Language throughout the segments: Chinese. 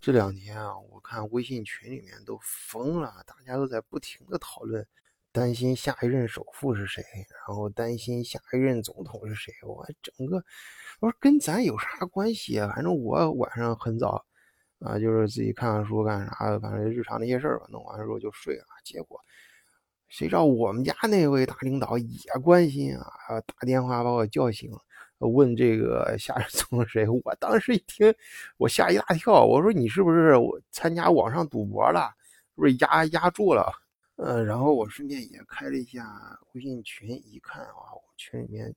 这两天啊，我看微信群里面都疯了，大家都在不停的讨论，担心下一任首富是谁，然后担心下一任总统是谁。我整个我说跟咱有啥关系啊？反正我晚上很早啊，就是自己看看书干啥，反正日常那些事儿吧，弄完之后就睡了。结果谁知道我们家那位大领导也关心啊，打电话把我叫醒了。问这个下任总统谁？我当时一听，我吓一大跳。我说：“你是不是我参加网上赌博了？是不是压压住了？”呃，然后我顺便也开了一下微信群，一看啊，群里面，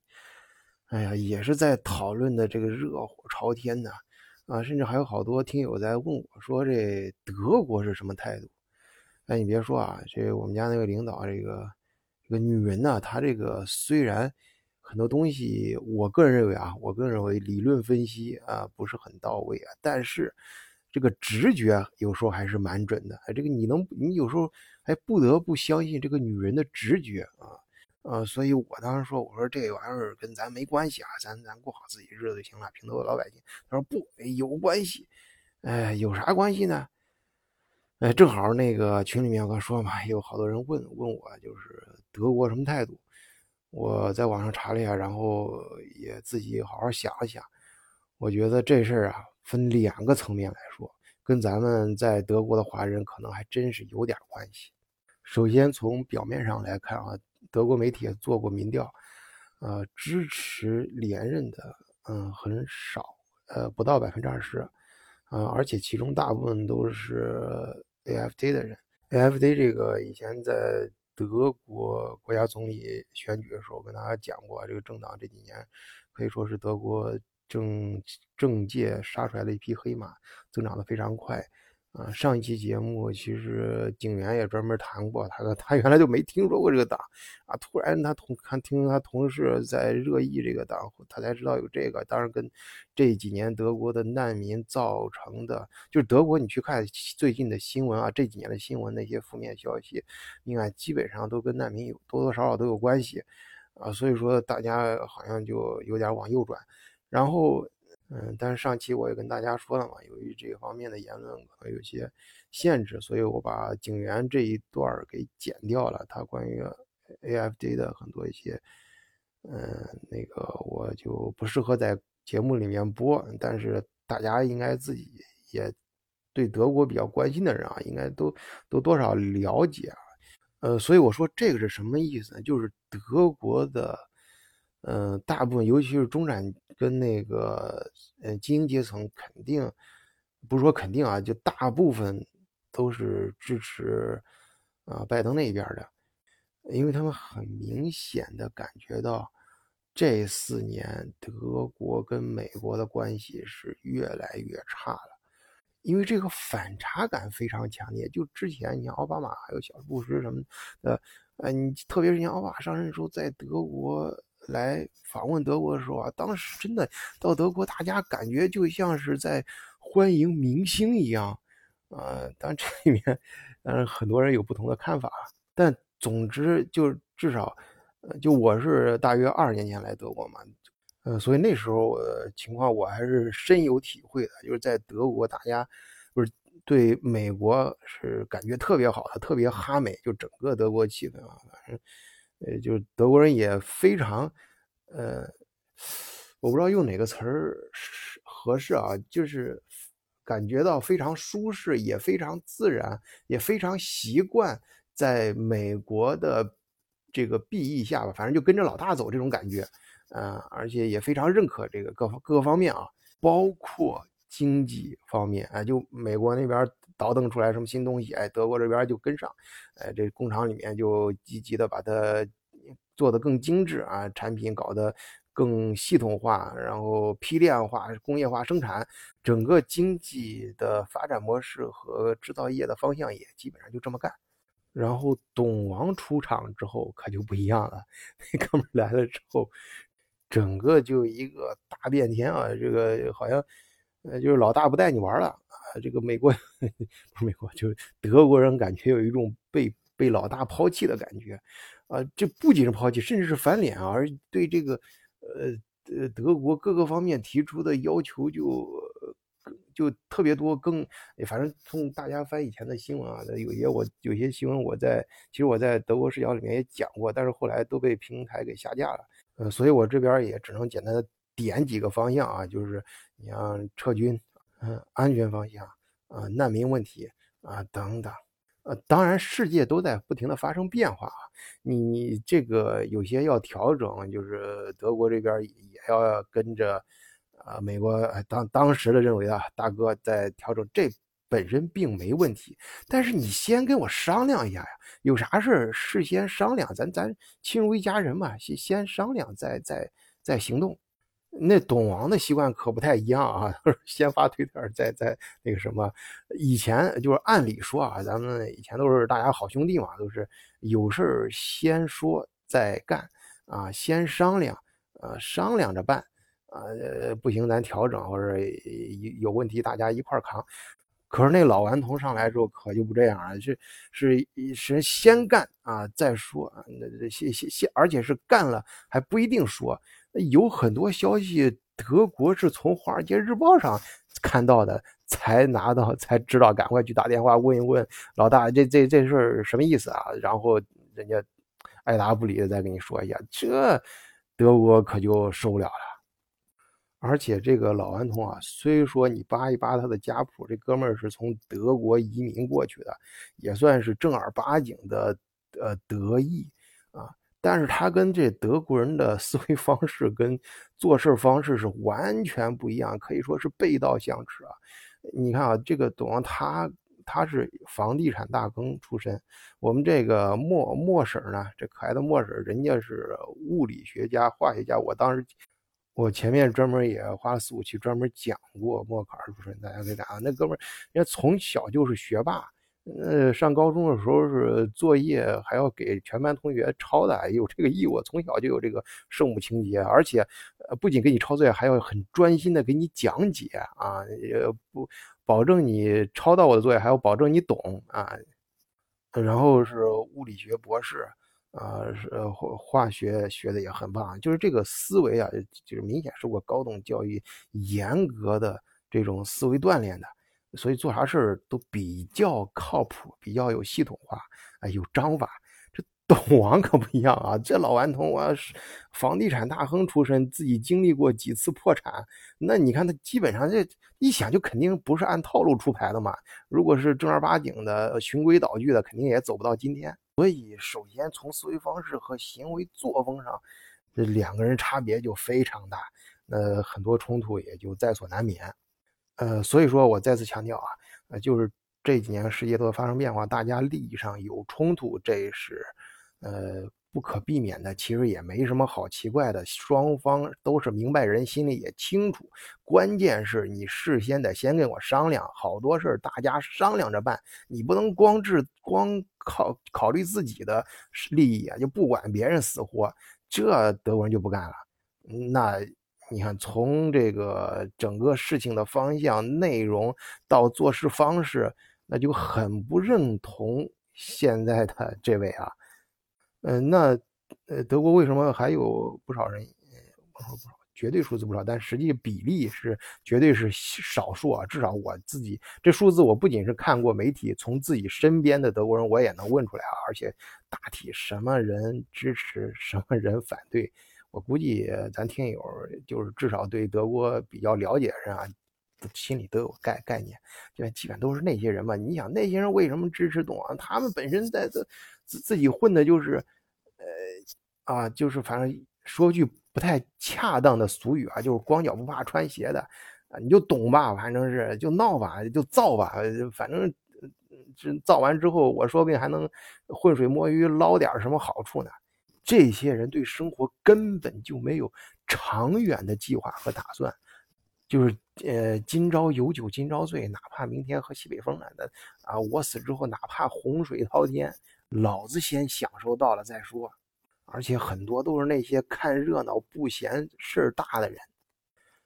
哎呀，也是在讨论的这个热火朝天的啊，甚至还有好多听友在问我说：“这德国是什么态度？”哎，你别说啊，这我们家那个领导，这个这个女人呢，她这个虽然。很多东西，我个人认为啊，我个人认为理论分析啊不是很到位啊，但是这个直觉有时候还是蛮准的。这个你能，你有时候还不得不相信这个女人的直觉啊，呃，所以我当时说，我说这玩意儿跟咱没关系啊，咱咱过好自己日子就行了，平头老百姓。他说不，有关系，哎，有啥关系呢？哎，正好那个群里面我刚说嘛，有好多人问问我，就是德国什么态度。我在网上查了一下，然后也自己好好想了想，我觉得这事儿啊，分两个层面来说，跟咱们在德国的华人可能还真是有点关系。首先从表面上来看啊，德国媒体也做过民调，呃，支持连任的，嗯，很少，呃，不到百分之二十，啊，而且其中大部分都是 AFD 的人，AFD 这个以前在。德国国家总理选举的时候，跟大家讲过，这个政党这几年可以说是德国政政界杀出来的一匹黑马，增长的非常快。啊，上一期节目其实景元也专门谈过，他说他原来就没听说过这个党，啊，突然他同看听他同事在热议这个党，他才知道有这个。当然跟这几年德国的难民造成的，就是德国你去看最近的新闻啊，这几年的新闻那些负面消息，你看基本上都跟难民有多多少少都有关系，啊，所以说大家好像就有点往右转，然后。嗯，但是上期我也跟大家说了嘛，由于这方面的言论可能有些限制，所以我把警员这一段给剪掉了。他关于 AFD 的很多一些，嗯，那个我就不适合在节目里面播。但是大家应该自己也对德国比较关心的人啊，应该都都多少了解啊。呃，所以我说这个是什么意思呢？就是德国的。嗯，大部分尤其是中产跟那个呃精英阶层，肯定不是说肯定啊，就大部分都是支持啊拜登那边的，因为他们很明显的感觉到这四年德国跟美国的关系是越来越差了，因为这个反差感非常强烈。就之前你像奥巴马还有小布什什么的，呃，你特别是像奥巴马上任时候在德国。来访问德国的时候啊，当时真的到德国，大家感觉就像是在欢迎明星一样，啊，当然这里面，当然很多人有不同的看法，但总之就至少，呃，就我是大约二十年前来德国嘛，呃，所以那时候情况我还是深有体会的，就是在德国，大家不是对美国是感觉特别好的，特别哈美，就整个德国气氛啊，反正。呃，就德国人也非常，呃，我不知道用哪个词儿合适啊，就是感觉到非常舒适，也非常自然，也非常习惯在美国的这个庇翼下吧，反正就跟着老大走这种感觉，呃，而且也非常认可这个各方各个方面啊，包括经济方面啊，就美国那边。倒腾出来什么新东西，哎，德国这边就跟上，哎，这工厂里面就积极的把它做得更精致啊，产品搞得更系统化，然后批量化、工业化生产，整个经济的发展模式和制造业的方向也基本上就这么干。然后董王出场之后可就不一样了，那哥们来了之后，整个就一个大变天啊，这个好像呃就是老大不带你玩了。这个美国 不是美国，就是德国人，感觉有一种被被老大抛弃的感觉，啊，这不仅是抛弃，甚至是翻脸啊，而对这个呃呃德国各个方面提出的要求就就特别多，更反正从大家翻以前的新闻啊，有些我有些新闻我在其实我在德国视角里面也讲过，但是后来都被平台给下架了。呃，所以我这边也只能简单的点几个方向啊，就是你像撤军，嗯，安全方向，啊，难民问题啊等等。呃，当然世界都在不停的发生变化啊，你这个有些要调整，就是德国这边也要跟着。啊，美国当当时的认为啊，大哥在调整，这本身并没问题。但是你先跟我商量一下呀，有啥事事先商量，咱咱亲如一家人嘛，先先商量再再再行动。那董王的习惯可不太一样啊，先发推特，再再那个什么。以前就是按理说啊，咱们以前都是大家好兄弟嘛，都是有事先说再干啊，先商量，呃，商量着办。啊，呃，不行，咱调整，或者有有问题，大家一块扛。可是那老顽童上来之后，可就不这样啊，是是是先干啊，再说啊，那先先先，而且是干了还不一定说。有很多消息，德国是从《华尔街日报》上看到的，才拿到，才知道，赶快去打电话问一问老大，这这这事儿什么意思啊？然后人家爱答不理的再跟你说一下，这德国可就受不了了。而且这个老顽童啊，虽说你扒一扒他的家谱，这哥们儿是从德国移民过去的，也算是正儿八经的呃德裔啊，但是他跟这德国人的思维方式跟做事方式是完全不一样，可以说是背道相驰啊。你看啊，这个董王他他是房地产大亨出身，我们这个莫莫婶呢，这可爱的莫婶，人家是物理学家、化学家，我当时。我前面专门也花了四五期专门讲过莫考尔出身，大家可以看啊，那哥们儿人家从小就是学霸，呃，上高中的时候是作业还要给全班同学抄的，有这个义务，从小就有这个圣母情节，而且不仅给你抄作业，还要很专心的给你讲解啊，也不保证你抄到我的作业，还要保证你懂啊，然后是物理学博士。啊，是化化学学的也很棒，就是这个思维啊，就是明显受过高等教育严格的这种思维锻炼的，所以做啥事都比较靠谱，比较有系统化，哎，有章法。这 董王可不一样啊，这老顽童啊，房地产大亨出身，自己经历过几次破产，那你看他基本上这一想就肯定不是按套路出牌的嘛。如果是正儿八经的循规蹈矩的，肯定也走不到今天。所以，首先从思维方式和行为作风上，这两个人差别就非常大，那很多冲突也就在所难免。呃，所以说我再次强调啊，呃，就是这几年世界都在发生变化，大家利益上有冲突，这是。呃，不可避免的，其实也没什么好奇怪的，双方都是明白人，心里也清楚。关键是你事先得先跟我商量，好多事儿大家商量着办，你不能光治光考考虑自己的利益啊，就不管别人死活，这德国人就不干了。那你看，从这个整个事情的方向、内容到做事方式，那就很不认同现在的 这位啊。嗯，那呃，德国为什么还有不少人？我说不少，绝对数字不少，但实际比例是绝对是少数啊。至少我自己这数字，我不仅是看过媒体，从自己身边的德国人我也能问出来啊。而且大体什么人支持，什么人反对，我估计咱听友就是至少对德国比较了解的人啊，心里都有概概念，就基本都是那些人嘛。你想那些人为什么支持董王？他们本身在这自自己混的就是。呃啊，就是反正说句不太恰当的俗语啊，就是光脚不怕穿鞋的啊，你就懂吧，反正是就闹吧，就造吧，反正这造完之后，我说不定还能浑水摸鱼捞点什么好处呢。这些人对生活根本就没有长远的计划和打算，就是呃今朝有酒今朝醉，哪怕明天喝西北风呢？那啊，我死之后哪怕洪水滔天，老子先享受到了再说。而且很多都是那些看热闹不嫌事儿大的人。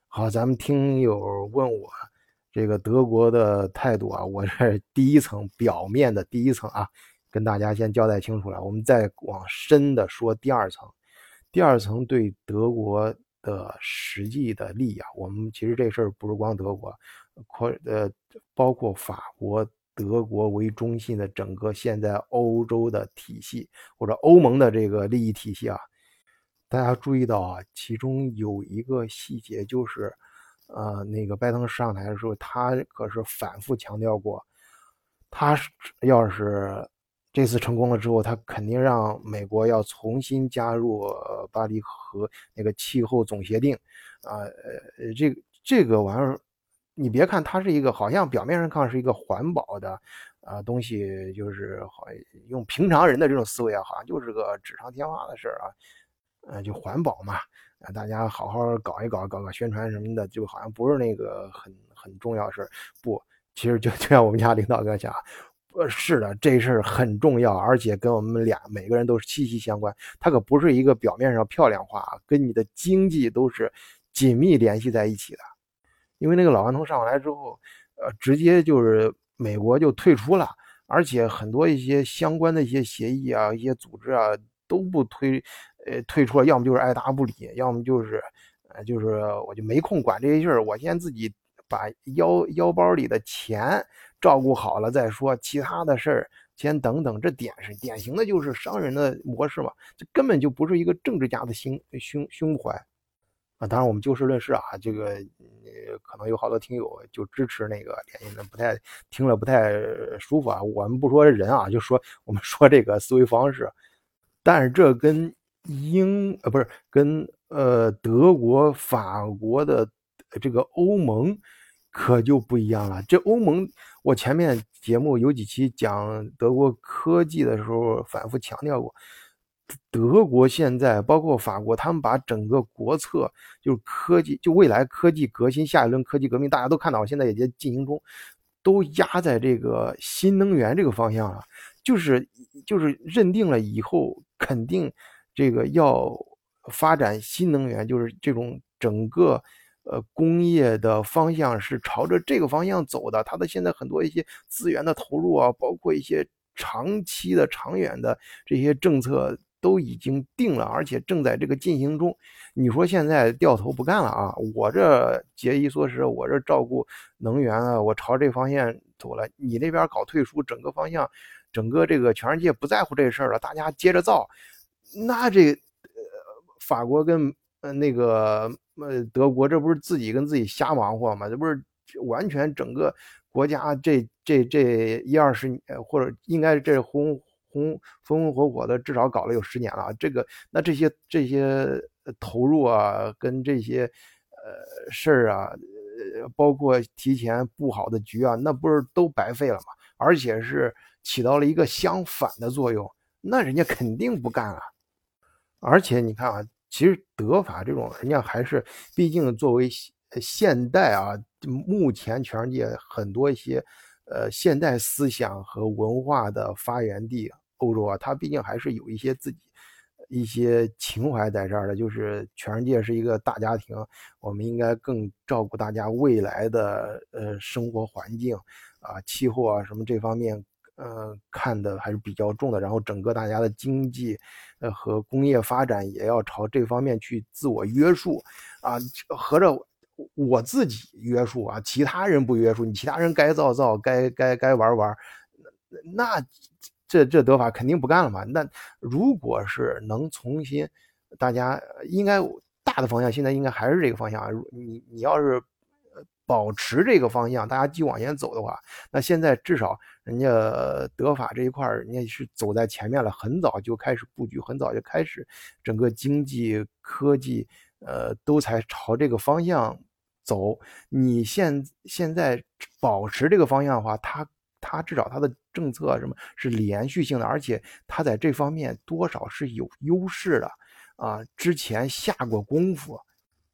好，咱们听友问我这个德国的态度啊，我这第一层表面的第一层啊，跟大家先交代清楚了。我们再往深的说第二层，第二层对德国的实际的利益啊，我们其实这事儿不是光德国，扩呃，包括法国、德国为中心的整个现在欧洲的体系或者欧盟的这个利益体系啊，大家注意到啊，其中有一个细节就是，呃，那个拜登上台的时候，他可是反复强调过，他要是这次成功了之后，他肯定让美国要重新加入巴黎和那个气候总协定，啊，呃，这这个玩意儿。你别看它是一个好像表面上看是一个环保的啊东西，就是好用平常人的这种思维啊，好像就是个纸上天花的事儿啊，嗯，就环保嘛，啊，大家好好搞一搞，搞搞宣传什么的，就好像不是那个很很重要事儿。不，其实就就像我们家领导哥讲，呃，是的，这事儿很重要，而且跟我们俩每个人都是息息相关。它可不是一个表面上漂亮话，跟你的经济都是紧密联系在一起的。因为那个老顽童上来之后，呃，直接就是美国就退出了，而且很多一些相关的一些协议啊、一些组织啊都不推，呃，退出了，要么就是爱答不理，要么就是，呃，就是我就没空管这些事儿，我先自己把腰腰包里的钱照顾好了再说，其他的事儿先等等。这典是典型的就是商人的模式嘛，这根本就不是一个政治家的心胸胸怀。啊，当然我们就事论事啊，这个呃，可能有好多听友就支持那个联姻的，不太听了不太舒服啊。我们不说人啊，就说我们说这个思维方式，但是这跟英呃不是跟呃德国、法国的这个欧盟可就不一样了。这欧盟，我前面节目有几期讲德国科技的时候，反复强调过。德国现在包括法国，他们把整个国策就是科技，就未来科技革新，下一轮科技革命，大家都看到，现在也在进行中，都压在这个新能源这个方向了，就是就是认定了以后肯定这个要发展新能源，就是这种整个呃工业的方向是朝着这个方向走的。它的现在很多一些资源的投入啊，包括一些长期的、长远的这些政策。都已经定了，而且正在这个进行中。你说现在掉头不干了啊？我这节衣缩食，我这照顾能源啊，我朝这方向走了。你那边搞退出，整个方向，整个这个全世界不在乎这事儿了，大家接着造。那这呃，法国跟呃那个呃德国，这不是自己跟自己瞎忙活吗？这不是完全整个国家这这这一二十年，或者应该这红。红风风火火的，至少搞了有十年了。这个，那这些这些投入啊，跟这些呃事儿啊，包括提前布好的局啊，那不是都白费了吗？而且是起到了一个相反的作用，那人家肯定不干啊。而且你看啊，其实德法这种，人家还是毕竟作为现代啊，目前全世界很多一些。呃，现代思想和文化的发源地欧洲啊，它毕竟还是有一些自己一些情怀在这儿的。就是全世界是一个大家庭，我们应该更照顾大家未来的呃生活环境啊、气候啊什么这方面，呃看的还是比较重的。然后整个大家的经济呃和工业发展也要朝这方面去自我约束啊，合着。我自己约束啊，其他人不约束你，其他人该造造，该该该玩玩，那这这德法肯定不干了嘛。那如果是能重新，大家应该大的方向现在应该还是这个方向啊。你你要是保持这个方向，大家继续往前走的话，那现在至少人家德法这一块人家是走在前面了，很早就开始布局，很早就开始整个经济科技呃都才朝这个方向。走，你现现在保持这个方向的话，它它至少它的政策什么是连续性的，而且它在这方面多少是有优势的啊。之前下过功夫，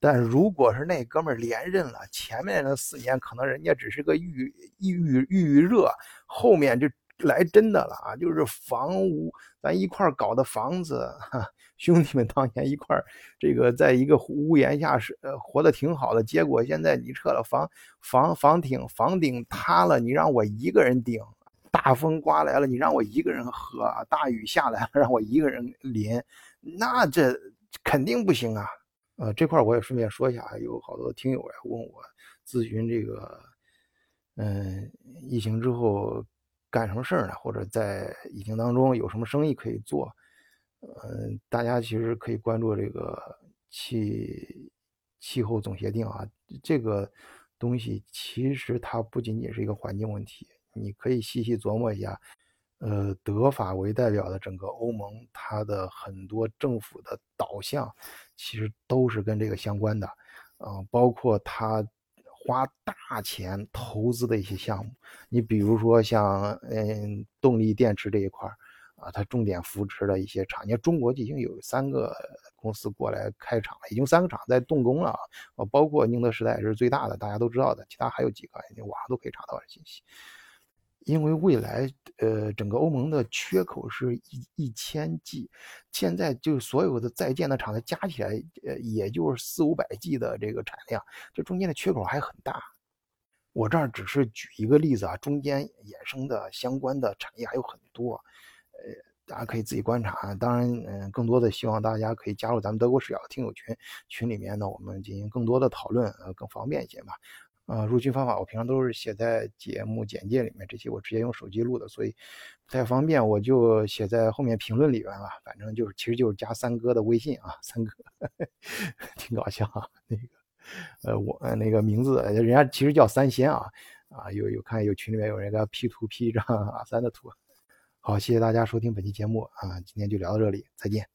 但如果是那哥们连任了，前面那四年可能人家只是个预预预预热，后面就来真的了啊，就是房屋咱一块搞的房子。哈。兄弟们当年一块，这个在一个屋檐下是呃活得挺好的，结果现在你撤了房房房顶房顶塌了，你让我一个人顶；大风刮来了，你让我一个人喝；大雨下来了，让我一个人淋，那这肯定不行啊！呃，这块我也顺便说一下，有好多听友呀问我咨询这个嗯，疫情之后干什么事儿呢？或者在疫情当中有什么生意可以做？嗯，大家其实可以关注这个气气候总协定啊，这个东西其实它不仅仅是一个环境问题，你可以细细琢磨一下。呃，德法为代表的整个欧盟，它的很多政府的导向其实都是跟这个相关的，啊，包括它花大钱投资的一些项目。你比如说像嗯动力电池这一块啊，它重点扶持的一些厂，你看中国已经有三个公司过来开厂了，已经三个厂在动工了啊，包括宁德时代是最大的，大家都知道的，其他还有几个，你网上都可以查到的信息。因为未来，呃，整个欧盟的缺口是一一千 G，现在就所有的在建的厂，它加起来，呃，也就是四五百 G 的这个产量，这中间的缺口还很大。我这儿只是举一个例子啊，中间衍生的相关的产业还有很多，呃，大家可以自己观察。当然，嗯，更多的希望大家可以加入咱们德国视角的听友群，群里面呢，我们进行更多的讨论，呃，更方便一些吧。啊，入群方法我平常都是写在节目简介里面，这些我直接用手机录的，所以不太方便，我就写在后面评论里边了。反正就是，其实就是加三哥的微信啊，三哥 挺搞笑啊。那个，呃，我那个名字，人家其实叫三仙啊啊，有有看有群里面有人给 P 图 P 一张阿三的图。好，谢谢大家收听本期节目啊，今天就聊到这里，再见。